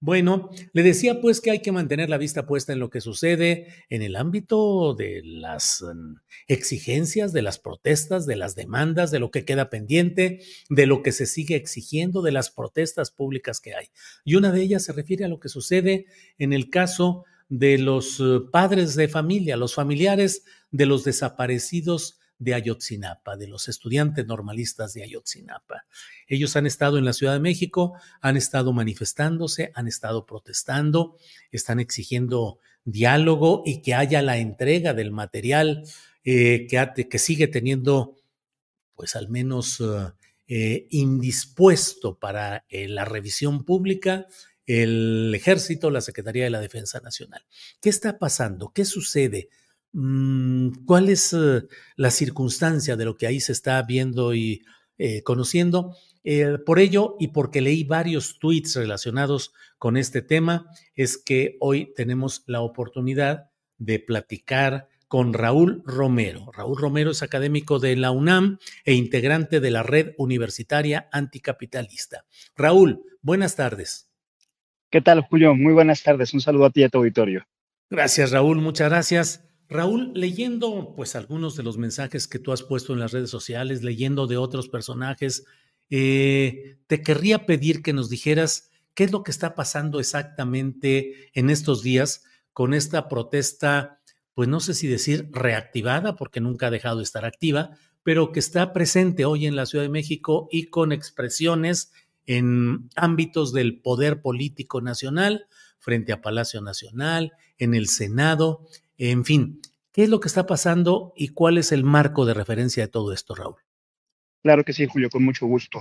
Bueno, le decía pues que hay que mantener la vista puesta en lo que sucede en el ámbito de las mm, exigencias, de las protestas, de las demandas, de lo que queda pendiente, de lo que se sigue exigiendo, de las protestas públicas que hay. Y una de ellas se refiere a lo que sucede en el caso de los eh, padres de familia, los familiares de los desaparecidos de Ayotzinapa, de los estudiantes normalistas de Ayotzinapa. Ellos han estado en la Ciudad de México, han estado manifestándose, han estado protestando, están exigiendo diálogo y que haya la entrega del material eh, que, sigue teniendo, pues al menos eh, eh, indispuesto para la revisión pública el ejército, la Secretaría de la Defensa Nacional. ¿Qué está pasando? ¿Qué sucede? Mm, ¿Cuál es eh, la circunstancia de lo que ahí se está viendo y eh, conociendo? Eh, por ello, y porque leí varios tweets relacionados con este tema, es que hoy tenemos la oportunidad de platicar con Raúl Romero. Raúl Romero es académico de la UNAM e integrante de la Red Universitaria Anticapitalista. Raúl, buenas tardes. ¿Qué tal, Julio? Muy buenas tardes. Un saludo a ti y a tu auditorio. Gracias, Raúl. Muchas gracias. Raúl, leyendo pues algunos de los mensajes que tú has puesto en las redes sociales, leyendo de otros personajes, eh, te querría pedir que nos dijeras qué es lo que está pasando exactamente en estos días con esta protesta, pues no sé si decir reactivada, porque nunca ha dejado de estar activa, pero que está presente hoy en la Ciudad de México y con expresiones en ámbitos del poder político nacional, frente a Palacio Nacional, en el Senado, en fin, ¿qué es lo que está pasando y cuál es el marco de referencia de todo esto, Raúl? Claro que sí, Julio, con mucho gusto.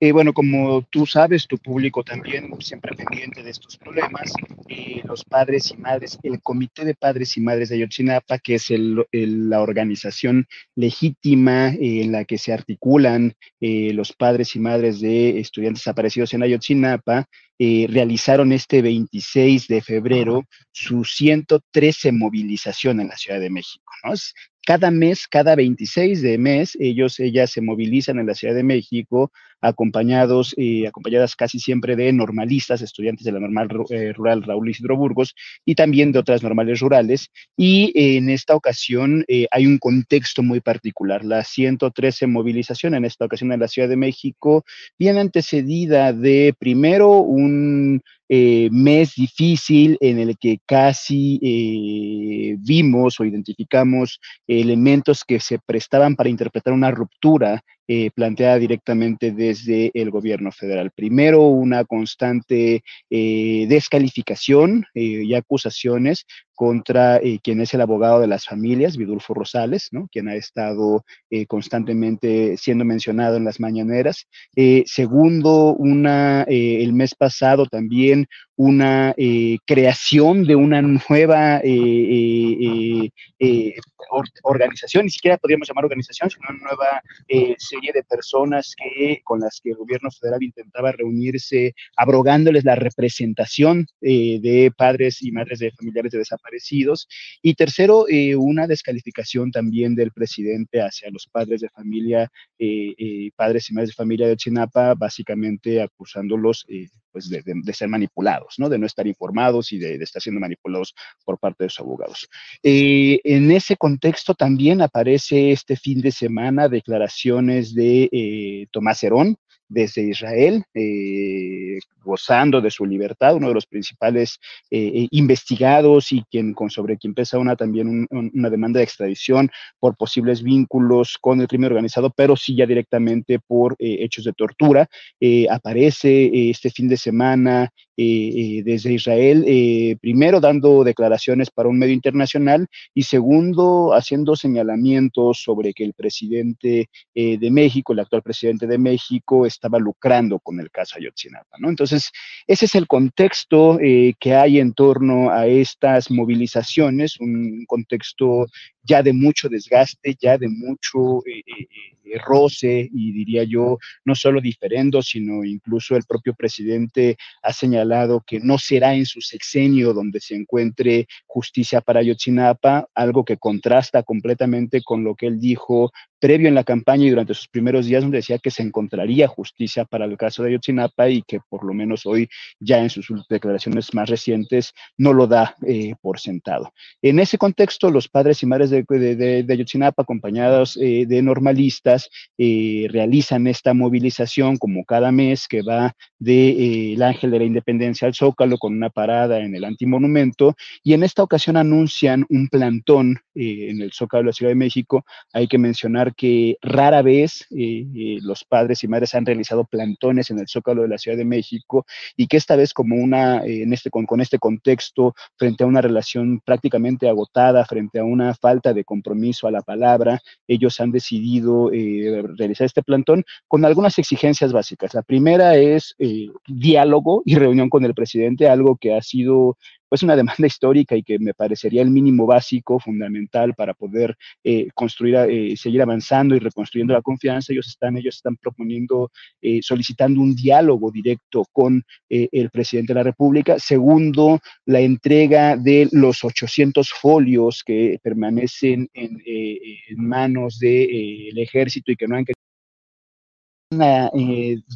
Eh, bueno, como tú sabes, tu público también siempre pendiente de estos problemas, eh, los padres y madres, el Comité de Padres y Madres de Ayotzinapa, que es el- la organización legítima eh, en la que se articulan eh, los padres y madres de estudiantes desaparecidos en Ayotzinapa, realizaron este 26 de febrero su 113 movilización en la Ciudad de México. ¿no? Es- cada mes, cada 26 de mes, ellos, ellas se movilizan en la Ciudad de México acompañados, eh, acompañadas casi siempre de normalistas, estudiantes de la normal eh, rural Raúl Isidro Burgos y también de otras normales rurales. Y en esta ocasión hay un contexto muy particular. La 113 movilización en esta ocasión en la Ciudad de México viene antecedida de primero un eh, mes difícil en el que casi eh, vimos o identificamos elementos que se prestaban para interpretar una ruptura eh, planteada directamente desde el gobierno federal. Primero, una constante descalificación y acusaciones contra quien es el abogado de las familias, Vidulfo Rosales, ¿no? quien ha estado constantemente siendo mencionado en las mañaneras. segundo, una, el mes pasado también una eh, creación de una nueva eh, eh, organización, ni siquiera podríamos llamar organización, sino una nueva serie de personas que, con las que el gobierno federal intentaba reunirse, abrogándoles la representación de padres y madres de familiares de desaparecidos. Y tercero, una descalificación también del presidente hacia los padres de familia, padres y madres de familia de Chinapa, básicamente acusándolos pues de, ser manipulados, ¿no? De no estar informados y de, estar siendo manipulados por parte de sus abogados. Eh, en ese contexto también aparece este fin de semana declaraciones de eh, Tomás Herón, desde Israel, eh, gozando de su libertad, uno de los principales investigados y quien con sobre quien pesa una también una demanda de extradición por posibles vínculos con el crimen organizado, pero sí ya directamente por hechos de tortura. aparece este fin de semana eh, eh, desde Israel, eh, primero dando declaraciones para un medio internacional y segundo haciendo señalamientos sobre que el presidente de México, el actual presidente de México, estaba lucrando con el caso Ayotzinapa. Entonces, ese es el contexto que hay en torno a estas movilizaciones, un contexto ya de mucho desgaste, ya de mucho eh, roce y diría yo, no solo diferendo, sino incluso el propio presidente ha señalado que no será en su sexenio donde se encuentre justicia para Yotzinapa, algo que contrasta completamente con lo que él dijo previo en la campaña y durante sus primeros días donde decía que se encontraría justicia para el caso de Ayotzinapa y que por lo menos hoy ya en sus declaraciones más recientes no lo da eh, por sentado. En ese contexto, los padres y madres de, de, Ayotzinapa, acompañados eh, de normalistas, eh, realizan esta movilización como cada mes que va del Ángel de la Independencia al Zócalo con una parada en el antimonumento y en esta ocasión anuncian un plantón en el Zócalo de la Ciudad de México. Hay que que rara vez eh, eh, los padres y madres han realizado plantones en el Zócalo de la Ciudad de México y que esta vez como una, eh, en este, con, con, este contexto, frente a una relación prácticamente agotada, frente a una falta de compromiso a la palabra, ellos han decidido realizar este plantón con algunas exigencias básicas. La primera es diálogo y reunión con el presidente, algo que ha sido pues una demanda histórica y que me parecería el mínimo básico, fundamental para poder eh, construir, eh, seguir avanzando y reconstruyendo la confianza. Ellos están, ellos están proponiendo, eh, solicitando un diálogo directo con el presidente de la República. Segundo, la entrega de los 800 folios que permanecen en, manos del ejército y que no han a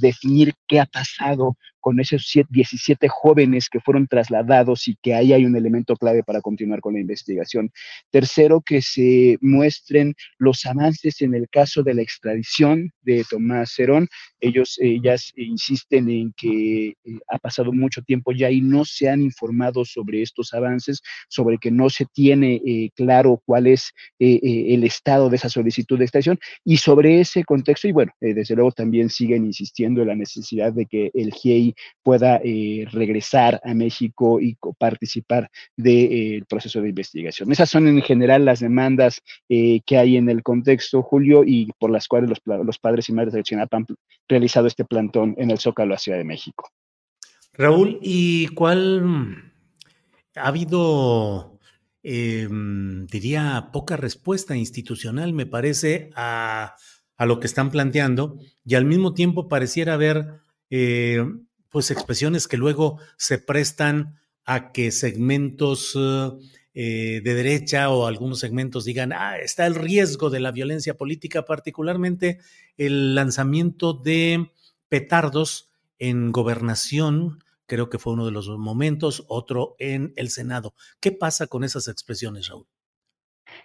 definir qué ha pasado con esos 17 jóvenes que fueron trasladados y que ahí hay un elemento clave para continuar con la investigación. Tercero, que se muestren los avances en el caso de la extradición de Tomás Cerón. Ellos ya insisten en que eh, ha pasado mucho tiempo ya y no se han informado sobre estos avances, sobre que no se tiene eh, claro cuál es eh, el estado de esa solicitud de extradición y sobre ese contexto, y bueno, desde luego también siguen insistiendo en la necesidad de que el GIEI pueda eh, regresar a México y participar del eh, proceso de investigación. Esas son en general las demandas eh, que hay en el contexto, Julio, y por las cuales los, padres y madres de Chinapa han realizado este plantón en el Zócalo, la Ciudad de México. Raúl, ¿y cuál ha habido, diría, poca respuesta institucional, me parece, a, a, lo que están planteando, y al mismo tiempo pareciera haber pues expresiones que luego se prestan a que segmentos eh, de derecha o algunos segmentos digan, ah, está el riesgo de la violencia política, particularmente el lanzamiento de petardos en gobernación, creo que fue uno de los momentos, otro en el Senado. ¿Qué pasa con esas expresiones, Raúl?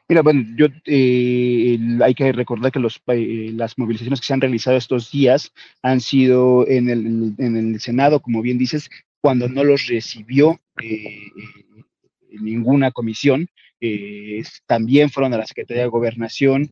Mira, bueno, yo eh, hay que recordar que los, eh, las movilizaciones que se han realizado estos días han sido en el, en el Senado, como bien dices, cuando no los recibió eh, ninguna comisión. también fueron a la Secretaría de Gobernación,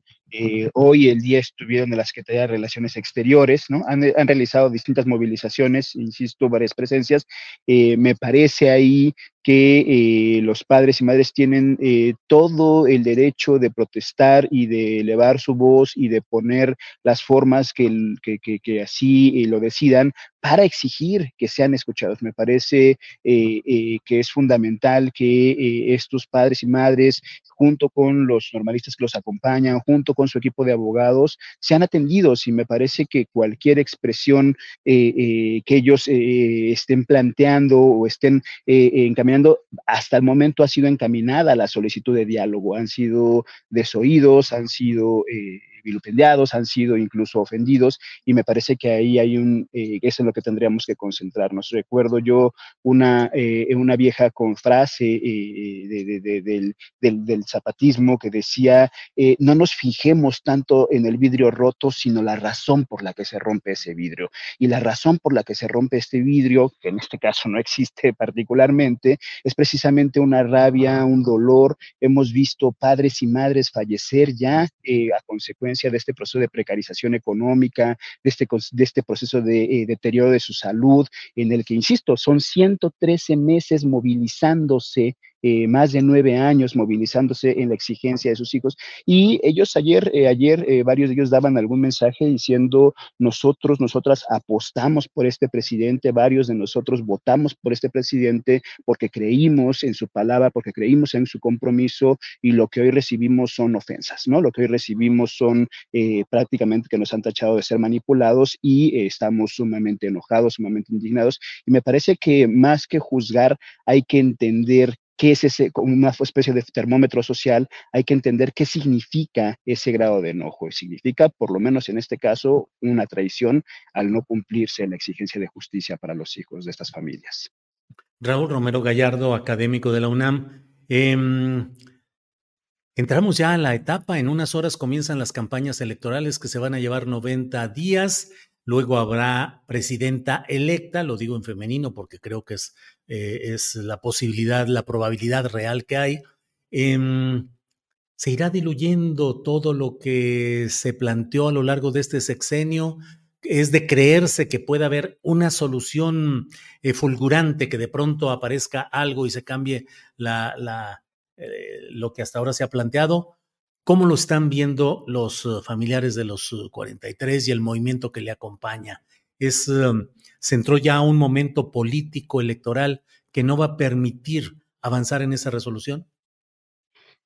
hoy el día estuvieron en la Secretaría de Relaciones Exteriores, ¿no? Han, han realizado distintas movilizaciones, insisto, varias presencias. me parece ahí que eh, los padres y madres tienen eh, todo el derecho de protestar y de elevar su voz y de poner las formas que, que, así eh, lo decidan para exigir que sean escuchados. Me parece que es fundamental que estos padres y madres, junto con los normalistas que los acompañan, junto con su equipo de abogados, sean atendidos y me parece que cualquier expresión que ellos estén planteando o estén encaminando hasta el momento ha sido encaminada la solicitud de diálogo, han sido desoídos, han sido eh, vilipendiados, han sido incluso ofendidos, y me parece que ahí hay un, eh, es en lo que tendríamos que concentrarnos. Recuerdo yo una, eh, una vieja con frase eh, del, del, zapatismo que decía, no nos fijemos tanto en el vidrio roto, sino la razón por la que se rompe ese vidrio. Y la razón por la que se rompe este vidrio, que en este caso no existe particularmente, es precisamente una rabia, un dolor. Hemos visto padres y madres fallecer ya a consecuencia de este proceso de precarización económica, de este, de este proceso de eh, deterioro de su salud, en el que, insisto, son 113 meses movilizándose eh, más de nueve años movilizándose en la exigencia de sus hijos. Y ellos ayer, eh, ayer eh, varios de ellos daban algún mensaje diciendo, nosotros, nosotras apostamos por este presidente, varios de nosotros votamos por este presidente porque creímos en su palabra, porque creímos en su compromiso y lo que hoy recibimos son ofensas, ¿no? Lo que hoy recibimos son prácticamente que nos han tachado de ser manipulados y estamos sumamente enojados, sumamente indignados. Y me parece que más que juzgar, hay que entender qué es ese, una especie de termómetro social, hay que entender qué significa ese grado de enojo. Significa, por lo menos en este caso, una traición al no cumplirse la exigencia de justicia para los hijos de estas familias. Raúl Romero Gallardo, académico de la UNAM. Em, entramos ya a la etapa, en unas horas comienzan las campañas electorales que se van a llevar 90 días. Luego habrá presidenta electa, lo digo en femenino porque creo que es, eh, es la posibilidad, la probabilidad real que hay. Em, se irá diluyendo todo lo que se planteó a lo largo de este sexenio. Es de creerse que puede haber una solución eh, fulgurante, que de pronto aparezca algo y se cambie eh, lo que hasta ahora se ha planteado. ¿Cómo lo están viendo los uh, familiares de los 43 uh, y el movimiento que le acompaña? Es, um, se entró ya a un momento político electoral que no va a permitir avanzar en esa resolución.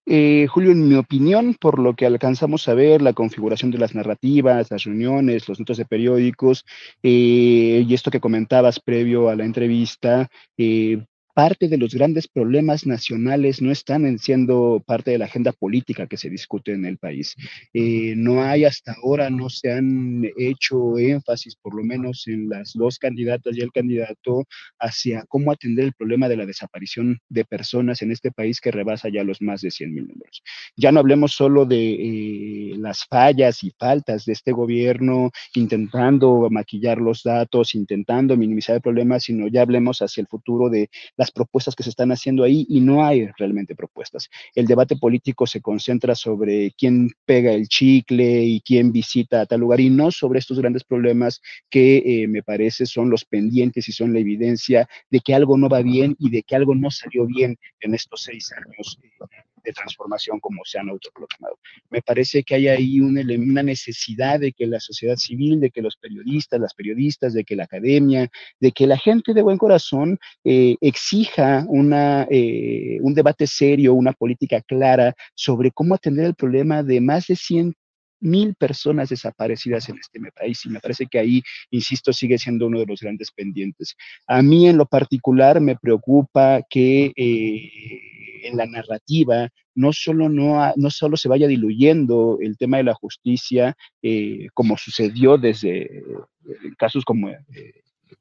Eh, Julio, en mi opinión, por lo que alcanzamos a ver, la configuración de las narrativas, las reuniones, los notas de periódicos eh, y esto que comentabas previo a la entrevista, eh, parte de los grandes problemas nacionales no están siendo parte de la agenda política que se discute en el país. Eh, no hay hasta ahora, no se han hecho énfasis, por lo menos en las dos candidatas y el candidato, hacia cómo atender el problema de la desaparición de personas en este país que rebasa ya los más de 100 mil números. Ya no hablemos solo de eh, las fallas y faltas de este gobierno intentando maquillar los datos, intentando minimizar el problema, sino ya hablemos hacia el futuro de las propuestas que se están haciendo ahí y no hay realmente propuestas. El debate político se concentra sobre quién pega el chicle y quién visita a tal lugar y no sobre estos grandes problemas que eh, me parece son los pendientes y son la evidencia de que algo no va bien y de que algo no salió bien en estos seis años eh, de transformación como se han autoproclamado. Me parece que hay ahí una, una necesidad de que la sociedad civil, de que los periodistas, las periodistas, de que la academia, de que la gente de buen corazón eh, exija una, eh, un debate serio, una política clara sobre cómo atender el problema de más de 100 mil personas desaparecidas en este país y me parece que ahí, insisto, sigue siendo uno de los grandes pendientes. A mí en lo particular me preocupa que eh, en la narrativa no solo, no, no solo se vaya diluyendo el tema de la justicia, eh, como sucedió desde casos como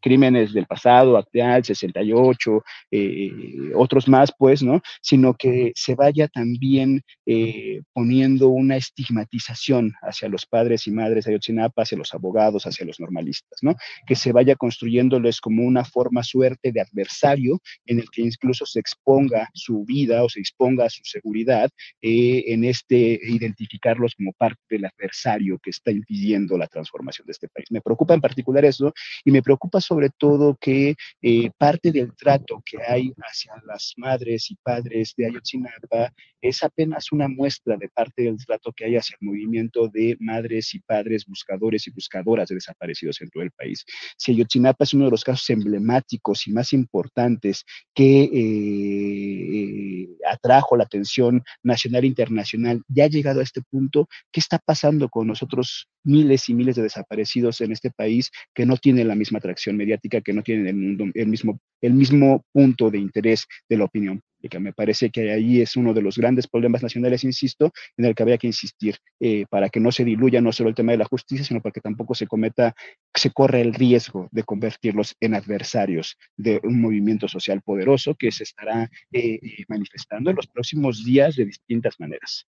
crímenes del pasado, actual, 68, eh, otros más, pues, ¿no? Sino que se vaya también eh, poniendo una estigmatización hacia los padres y madres de Ayotzinapa, hacia los abogados, hacia los normalistas, ¿no? Que se vaya construyéndoles como una forma suerte de adversario en el que incluso se exponga su vida o se exponga su seguridad eh, en este identificarlos como parte del adversario que está impidiendo la transformación de este país. Me preocupa en particular eso y me preocupa sobre todo que eh, parte del trato que hay hacia las madres y padres de Ayotzinapa es apenas una muestra de parte del trato que hay hacia el movimiento de madres y padres buscadores y buscadoras de desaparecidos en todo el país. Si Ayotzinapa es uno de los casos emblemáticos y más importantes que eh, atrajo la atención nacional e internacional, ya ha llegado a este punto, ¿qué está pasando con nosotros miles y miles de desaparecidos en este país que no tienen la misma atracción mediática, que no tienen el, mundo, el, mismo, el mismo punto de interés de la opinión pública. Me parece que ahí es uno de los grandes problemas nacionales, insisto, en el que habría que insistir eh, para que no se diluya no solo el tema de la justicia, sino para que tampoco se cometa, se corre el riesgo de convertirlos en adversarios de un movimiento social poderoso que se estará eh, eh, manifestando en los próximos días de distintas maneras.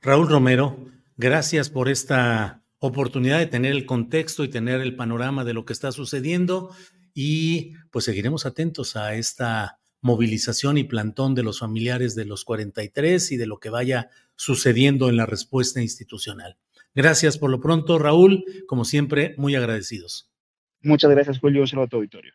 Raúl Romero, Gracias por esta oportunidad de tener el contexto y tener el panorama de lo que está sucediendo y pues seguiremos atentos a esta movilización y plantón de los familiares de los 43 y de lo que vaya sucediendo en la respuesta institucional. Gracias por lo pronto, Raúl. Como siempre, muy agradecidos. Muchas gracias, Julio. Un saludo a auditorio.